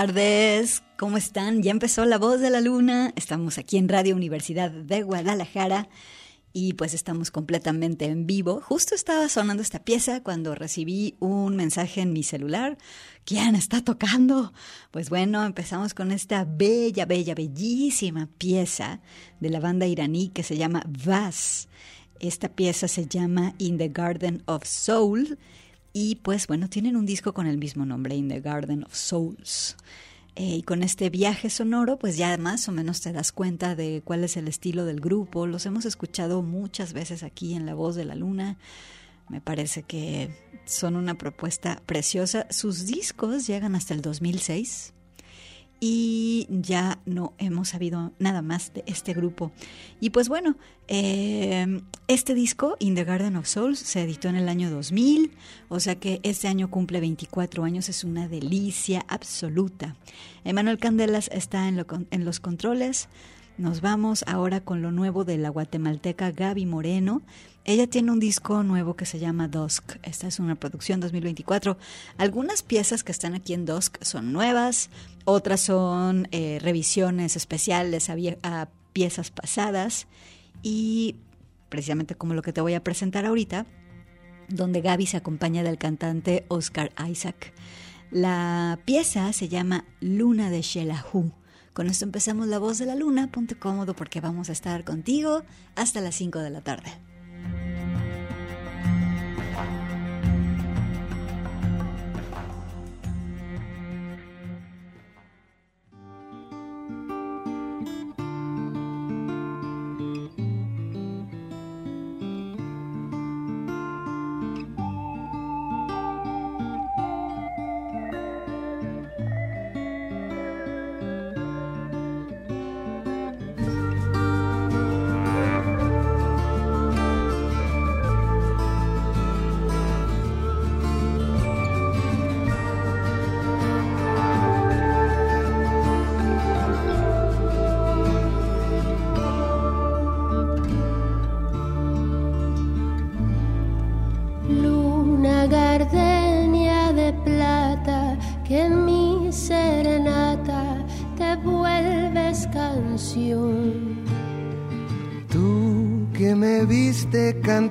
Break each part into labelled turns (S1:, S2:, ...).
S1: Tardes, ¿cómo están? Ya empezó La Voz de la Luna, estamos aquí en Radio Universidad de Guadalajara y pues estamos completamente en vivo. Justo estaba sonando esta pieza cuando recibí un mensaje en mi celular. ¿Quién está tocando? Pues bueno, empezamos con esta bella, bella, bellísima pieza de la banda iraní que se llama Vaz. Esta pieza se llama In the Garden of Soul y pues bueno, tienen un disco con el mismo nombre, In the Garden of Souls. Eh, y con este viaje sonoro, pues ya más o menos te das cuenta de cuál es el estilo del grupo. Los hemos escuchado muchas veces aquí en La Voz de la Luna. Me parece que son una propuesta preciosa. Sus discos llegan hasta el 2006 y ya no hemos sabido nada más de este grupo. Y pues bueno, eh, este disco, In the Garden of Souls, se editó en el año 2000, o sea que este año cumple 24 años, es una delicia absoluta. Emanuel Candelas está en, en los controles. Nos vamos ahora con lo nuevo de la guatemalteca Gaby Moreno. Ella tiene un disco nuevo que se llama Dusk. Esta es una producción 2024. Algunas piezas que están aquí en Dusk son nuevas, otras son eh, revisiones especiales a, piezas pasadas y precisamente como lo que te voy a presentar ahorita, donde Gaby se acompaña del cantante Oscar Isaac. La pieza se llama Luna de Shelahu. Con esto empezamos La Voz de la Luna. Ponte cómodo porque vamos a estar contigo hasta las 5 de la tarde.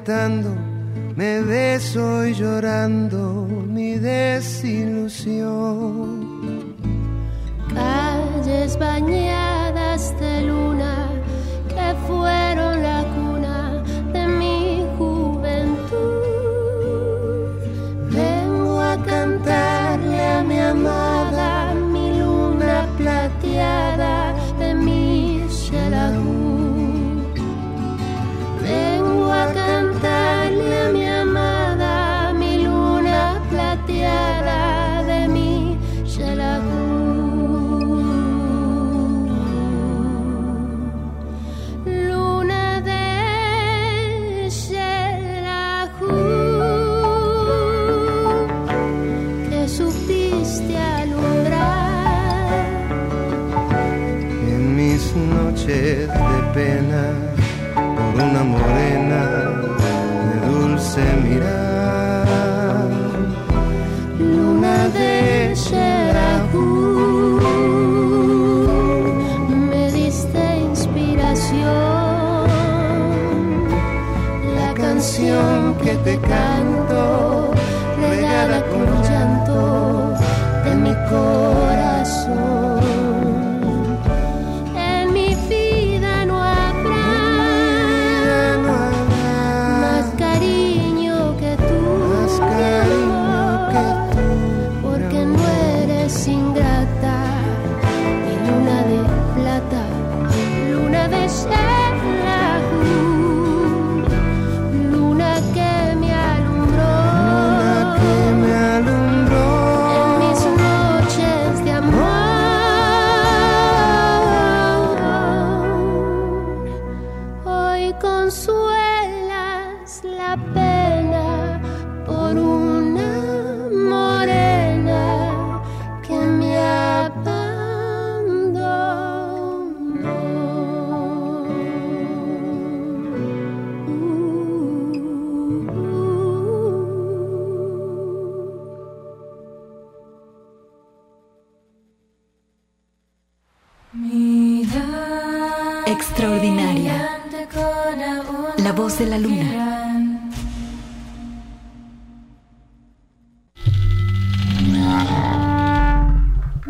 S2: Me una morena de dulce mirar,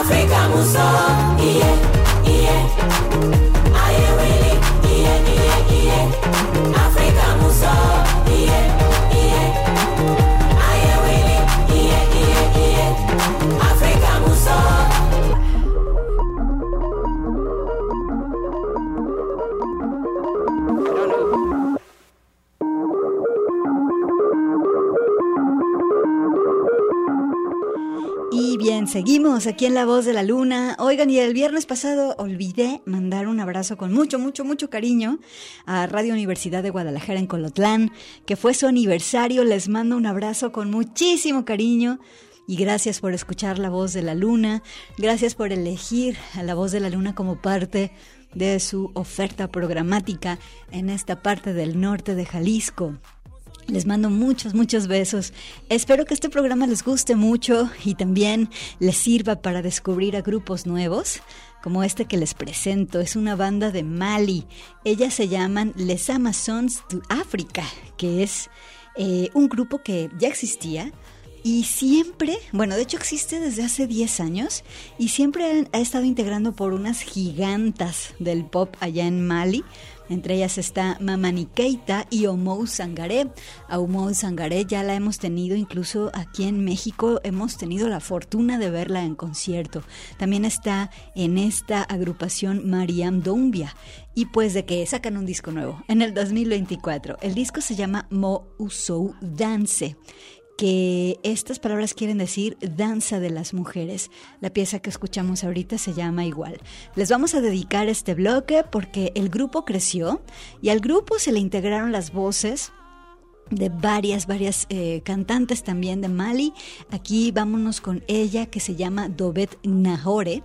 S3: Africa Musso. Aquí en La Voz de la Luna. Oigan, y el viernes pasado olvidé mandar un abrazo con mucho, mucho, mucho cariño a Radio Universidad de Guadalajara en Colotlán, que fue su aniversario. Les mando un abrazo con muchísimo cariño. Y gracias por escuchar La Voz de la Luna. Gracias por elegir a La Voz de la Luna como parte de su oferta programática en esta parte del norte de Jalisco. Les mando muchos, muchos besos. Espero que este programa les guste mucho y también les sirva para descubrir a grupos nuevos, como este que les presento. Es una banda de Mali. Ellas se llaman Les Amazons de África, que es eh, un grupo que ya existía
S1: y siempre, bueno, de hecho existe desde hace 10 años y siempre ha estado integrando por unas gigantas del pop allá en Mali. Entre ellas está Mamani Keita y Omou Sangaré. A Omou Sangaré ya la hemos tenido incluso aquí en México, hemos tenido la fortuna de verla en concierto. También está en esta agrupación Mariam Doumbia. Y pues de que sacan un disco nuevo en el 2024. El disco se llama Mo Usou Dance que estas palabras quieren decir danza de las mujeres. La pieza que escuchamos ahorita se llama igual. Les vamos a dedicar este bloque porque el grupo creció y al grupo se le integraron las voces de varias, varias eh, cantantes también de Mali. Aquí vámonos con ella que se llama Dobet Nahore.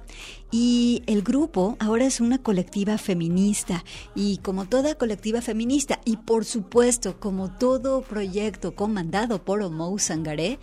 S1: Y el grupo ahora es una colectiva feminista y como toda colectiva feminista y por supuesto como todo proyecto comandado por Omou Sangaré,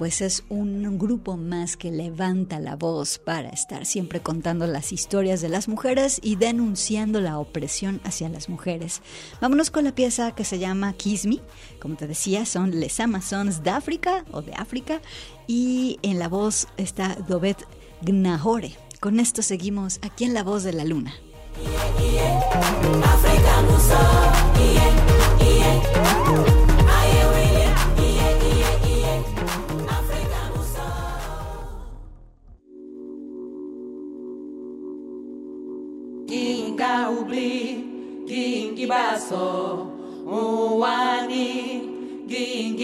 S1: pues es un grupo más que levanta la voz para estar siempre contando las historias de las mujeres y denunciando la opresión hacia las mujeres. Vámonos con la pieza que se llama Kiss Me. Como te decía, son Les Amazons de África o de África y en la voz está Dobet Gnahore. Con esto seguimos aquí en La Voz de la Luna.
S4: Ubli, baso,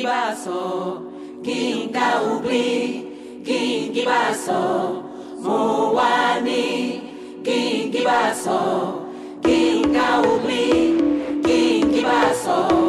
S4: baso, ginga ubli, uwani, gingi baso, ginga ubli, gingi baso, uwani,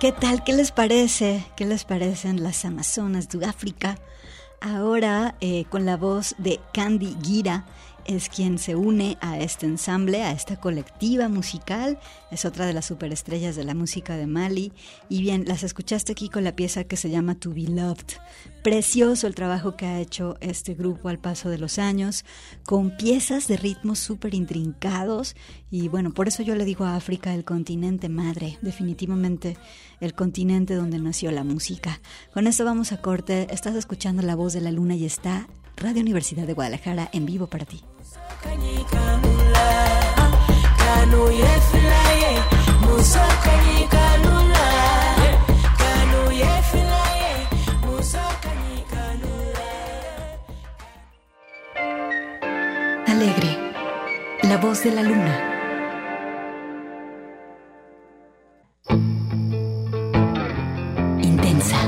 S1: ¿Qué tal? ¿Qué les parece? ¿Qué les parecen las Amazonas de África? Ahora eh, con la voz de Candy Gira es quien se une a este ensamble, a esta colectiva musical. Es otra de las superestrellas de la música de Mali. Y bien, las escuchaste aquí con la pieza que se llama To Be Loved. Precioso el trabajo que ha hecho este grupo al paso de los años, con piezas de ritmos súper intrincados. Y bueno, por eso yo le digo a África el continente madre, definitivamente el continente donde nació la música. Con esto vamos a corte. Estás escuchando La Voz de la Luna y está Radio Universidad de Guadalajara en vivo para ti. Alegre, la voz de la luna. Intensa,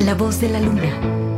S1: la voz de la luna.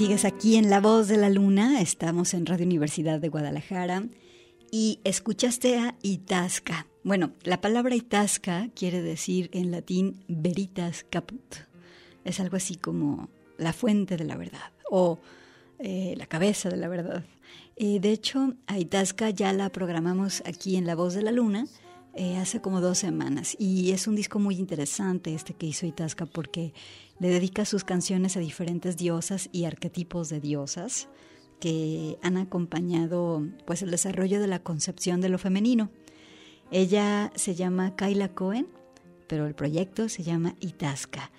S1: Sigues aquí en La Voz de la Luna, estamos en Radio Universidad de Guadalajara y escuchaste a Itasca. Bueno, la palabra Itasca quiere decir en latín veritas caput. Es algo así como la fuente de la verdad o eh, la cabeza de la verdad. Eh, de hecho, a Itasca ya la programamos aquí en La Voz de la Luna eh, hace como dos semanas y es un disco muy interesante este que hizo Itasca porque le dedica sus canciones a diferentes diosas y arquetipos de diosas que han acompañado pues el desarrollo de la concepción de lo femenino. Ella se llama Kyla Cohen, pero el proyecto se llama Itasca.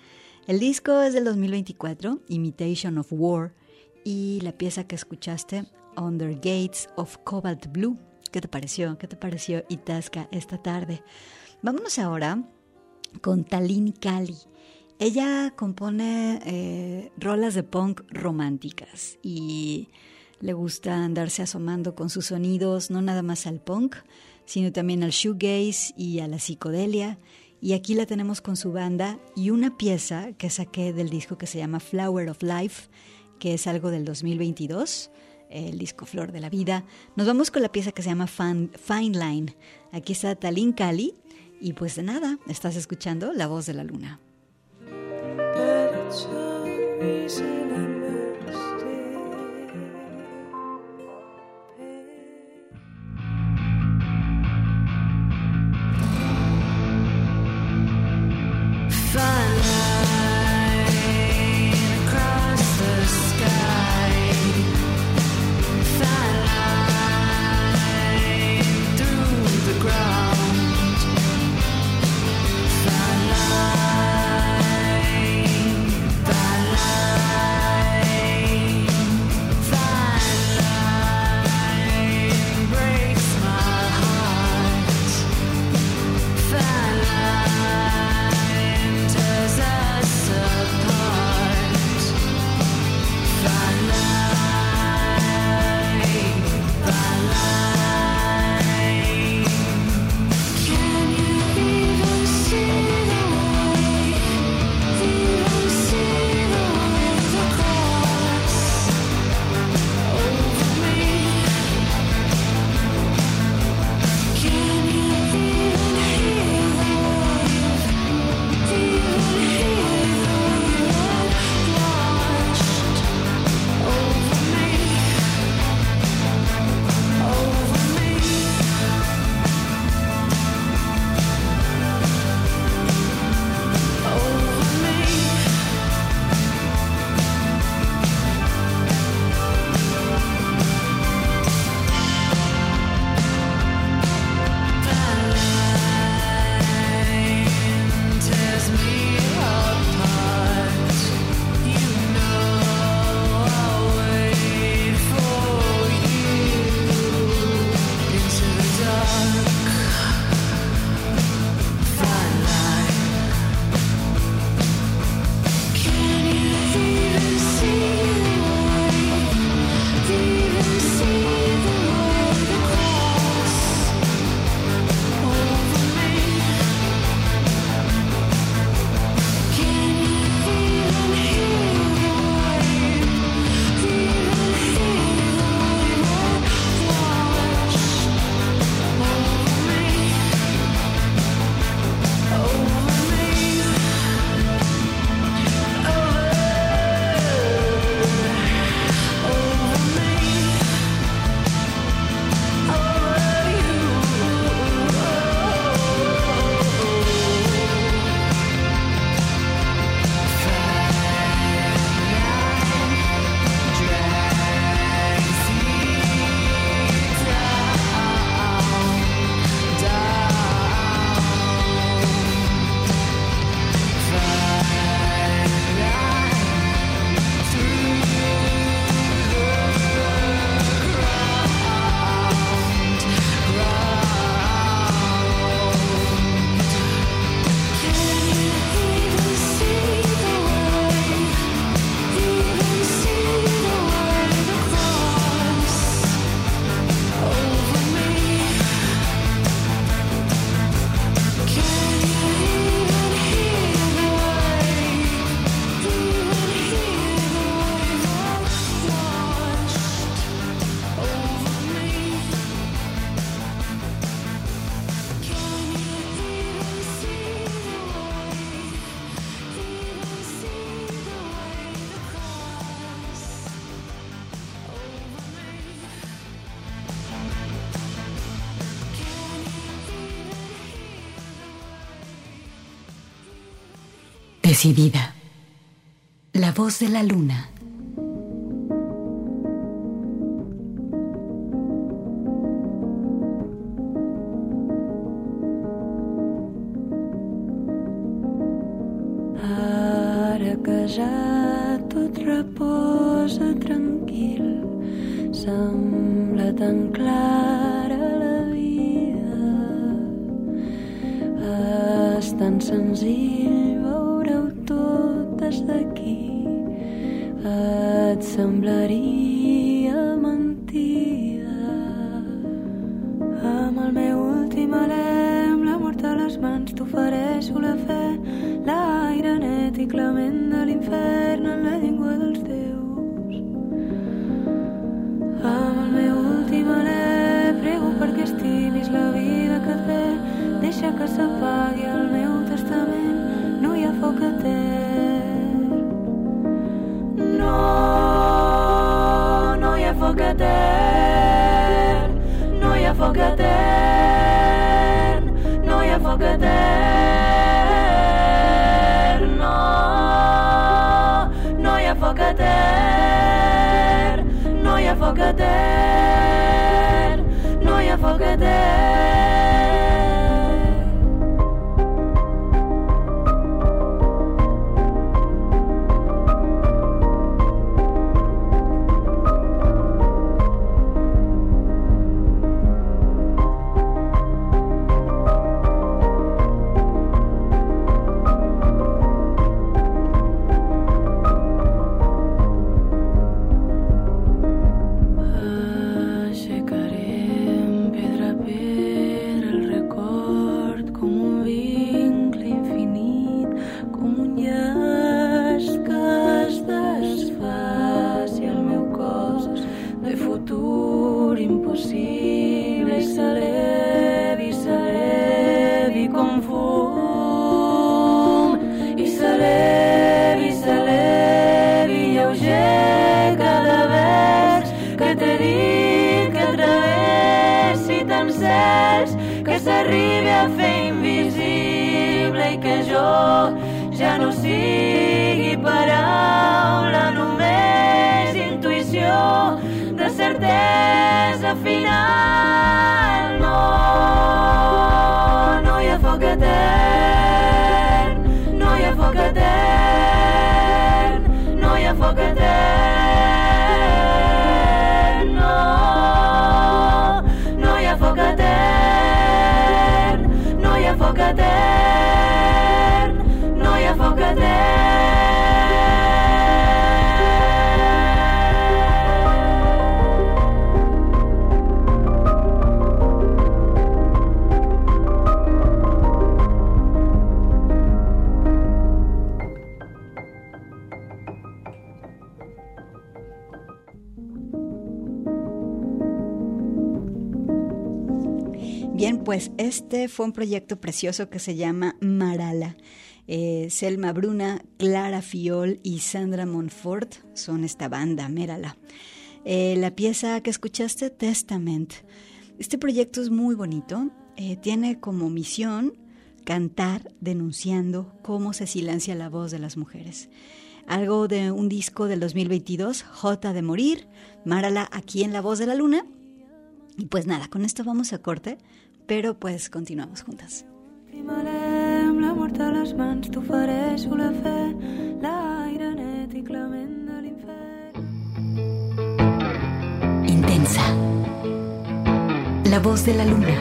S1: El disco es del 2024, Imitation of War, y la pieza que escuchaste, Under Gates of Cobalt Blue. ¿Qué te pareció? ¿Qué te pareció Itasca esta tarde? Vámonos ahora con Talin Kali. Ella compone eh, rolas de punk románticas y le gusta andarse asomando con sus sonidos, no nada más al punk, sino también al shoegaze y a la psicodelia. Y aquí la tenemos con su banda y una pieza que saqué del disco que se llama Flower of Life, que es algo del 2022, el disco Flor de la Vida. Nos vamos con la pieza que se llama Fine Line. Aquí está Talín Cali
S5: y pues de nada, estás escuchando La Voz de la Luna. La voz de la luna.
S6: reciclament de l'infern en la llengua dels teus. Amb el meu últim alè prego perquè estimis la vida que et ve, deixa que s'apagui el meu testament, no hi ha foc etern. day. Cels que s'arribi a fer invisible i que jo ja no sigui paraula només intuïció de certesa final. No, no hi ha foc etern
S1: Father. Pues este fue un proyecto precioso que se llama Marala. Eh, Selma Bruna, Clara Fiol y Sandra Monfort son esta banda, Mérala. Eh, la pieza que escuchaste, Testament. Este proyecto es muy bonito. eh, tiene como misión cantar denunciando cómo se silencia la voz de las mujeres. Algo de un disco del 2022, J de Morir, Márala aquí en La Voz de la Luna. Y pues nada, con esto vamos a corte, pero pues continuamos juntas.
S6: Primarem la mort a les mans, t'ofereixo la fe, l'aire net i clement de l'infern.
S1: Intensa. La voz de la luna.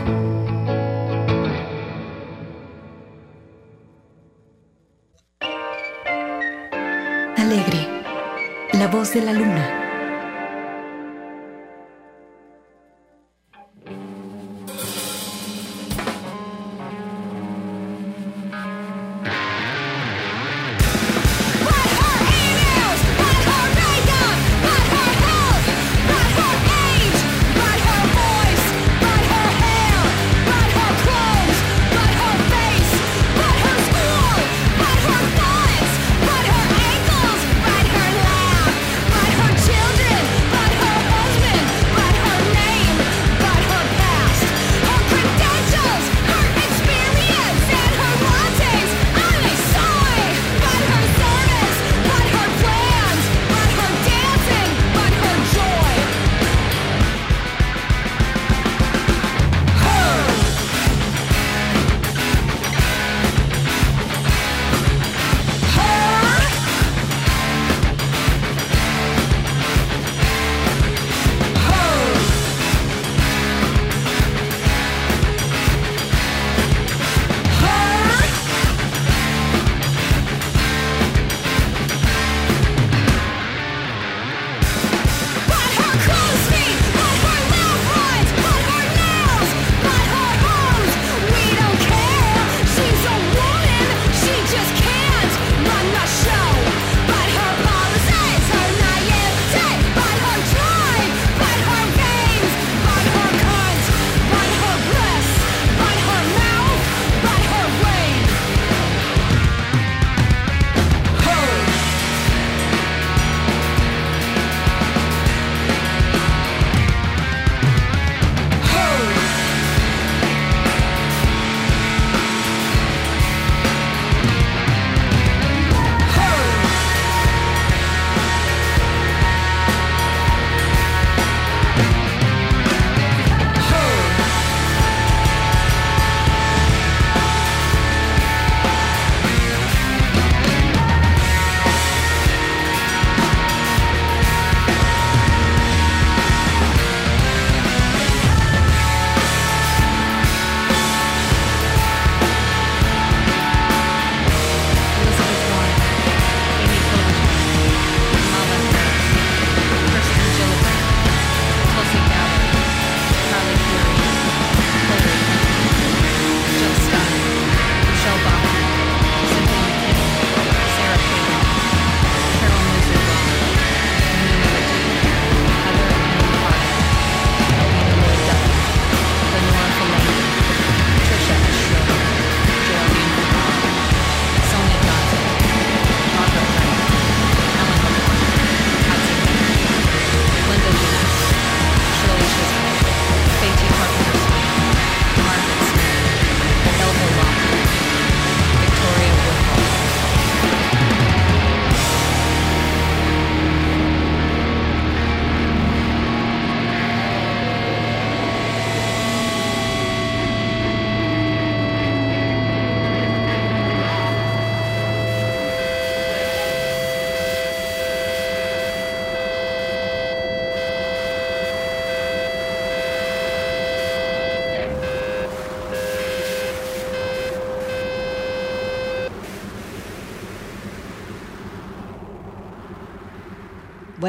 S1: Alegre. La voz de la luna.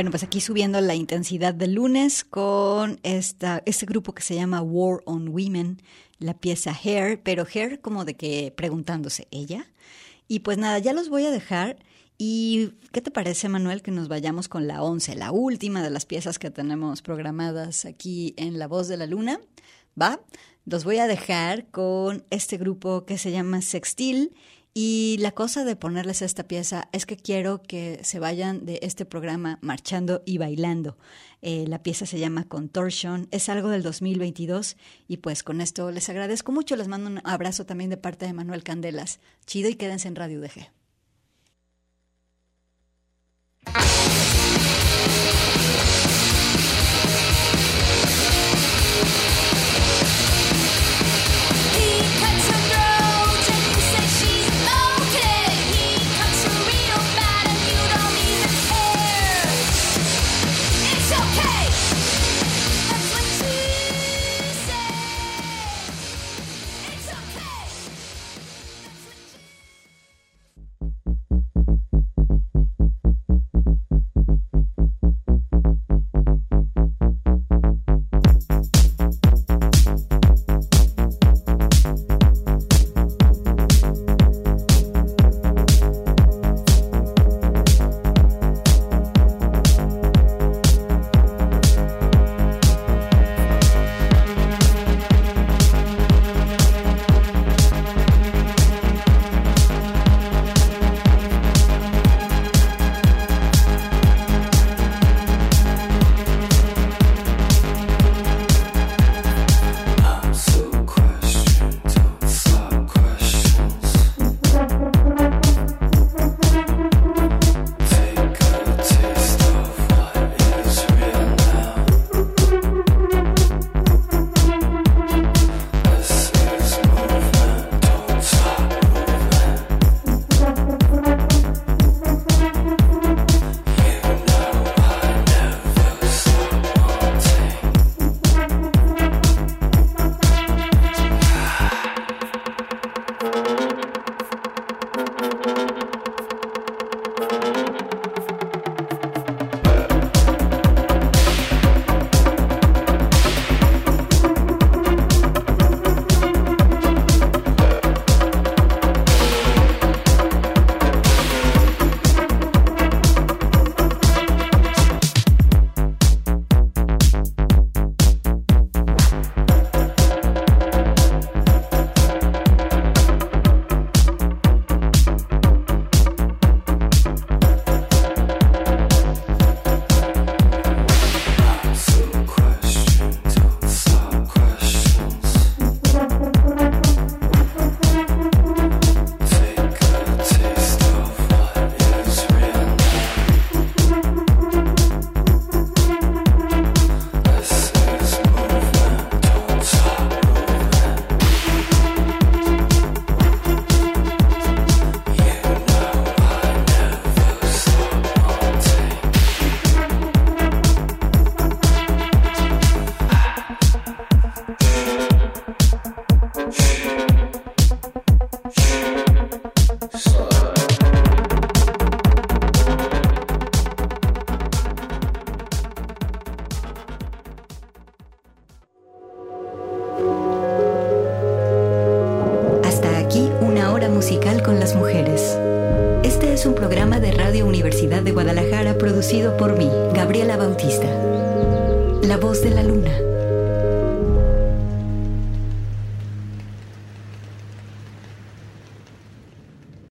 S1: Bueno, pues aquí subiendo la intensidad del lunes con esta, este grupo que se llama War on Women, la pieza Hair, pero Hair como de que preguntándose ella. Y pues nada, ya los voy a dejar. ¿Y qué te parece, Manuel, que nos vayamos con la 11, la última de las piezas que tenemos programadas aquí en La Voz de la Luna? ¿Va? Los voy a dejar con este grupo que se llama Sextil y la cosa de ponerles esta pieza es que quiero que se vayan de este programa marchando y bailando. Eh, la pieza se llama Contortion, es algo del 2022 y pues con esto les agradezco mucho, les mando un abrazo también de parte de Manuel Candelas. Chido y quédense en Radio UDG.